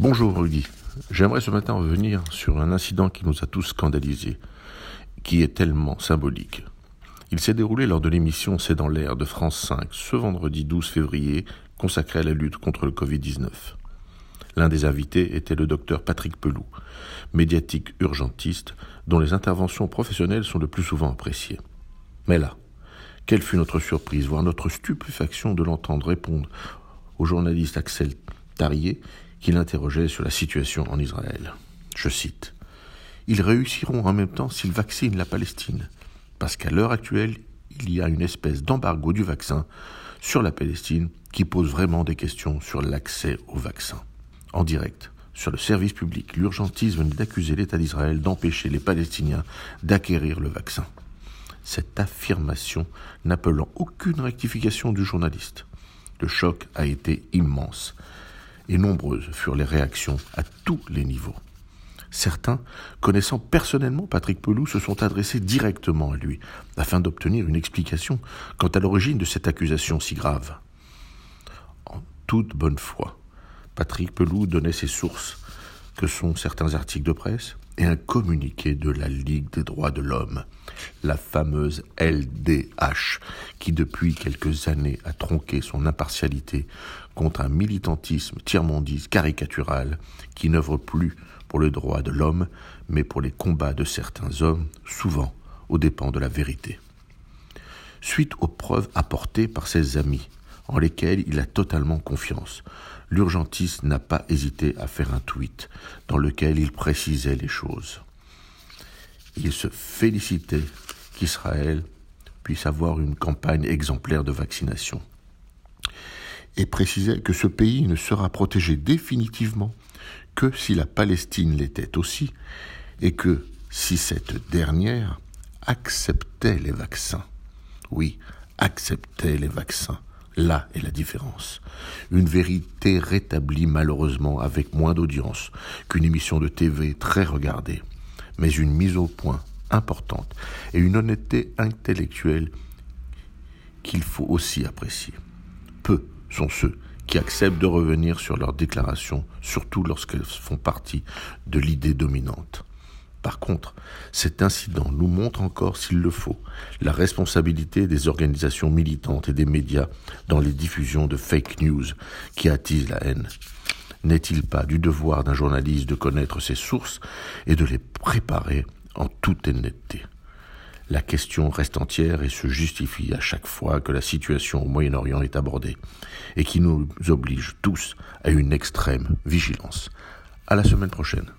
Bonjour Rudy. J'aimerais ce matin revenir sur un incident qui nous a tous scandalisés, qui est tellement symbolique. Il s'est déroulé lors de l'émission C'est dans l'air de France 5 ce vendredi 12 février consacré à la lutte contre le Covid-19. L'un des invités était le docteur Patrick Peloux, médiatique urgentiste dont les interventions professionnelles sont le plus souvent appréciées. Mais là, quelle fut notre surprise, voire notre stupéfaction de l'entendre répondre au journaliste Axel Tarier qui l'interrogeait sur la situation en Israël. Je cite Ils réussiront en même temps s'ils vaccinent la Palestine, parce qu'à l'heure actuelle, il y a une espèce d'embargo du vaccin sur la Palestine qui pose vraiment des questions sur l'accès au vaccin. En direct, sur le service public, l'urgentisme venait d'accuser l'État d'Israël d'empêcher les Palestiniens d'acquérir le vaccin. Cette affirmation n'appelant aucune rectification du journaliste. Le choc a été immense et nombreuses furent les réactions à tous les niveaux. Certains, connaissant personnellement Patrick Peloux, se sont adressés directement à lui, afin d'obtenir une explication quant à l'origine de cette accusation si grave. En toute bonne foi, Patrick Peloux donnait ses sources, que sont certains articles de presse et un communiqué de la Ligue des droits de l'homme, la fameuse LDH, qui depuis quelques années a tronqué son impartialité contre un militantisme tiers-mondiste caricatural qui n'œuvre plus pour le droit de l'homme, mais pour les combats de certains hommes, souvent aux dépens de la vérité. Suite aux preuves apportées par ses amis, en lesquelles il a totalement confiance, l'urgentiste n'a pas hésité à faire un tweet dans lequel il précisait les choses. Il se félicitait qu'Israël puisse avoir une campagne exemplaire de vaccination et précisait que ce pays ne sera protégé définitivement que si la Palestine l'était aussi et que si cette dernière acceptait les vaccins. Oui, acceptait les vaccins. Là est la différence. Une vérité rétablie malheureusement avec moins d'audience qu'une émission de TV très regardée, mais une mise au point importante et une honnêteté intellectuelle qu'il faut aussi apprécier. Peu sont ceux qui acceptent de revenir sur leurs déclarations, surtout lorsqu'elles font partie de l'idée dominante. Par contre, cet incident nous montre encore, s'il le faut, la responsabilité des organisations militantes et des médias dans les diffusions de fake news qui attisent la haine. N'est-il pas du devoir d'un journaliste de connaître ses sources et de les préparer en toute honnêteté? La question reste entière et se justifie à chaque fois que la situation au Moyen-Orient est abordée et qui nous oblige tous à une extrême vigilance. À la semaine prochaine.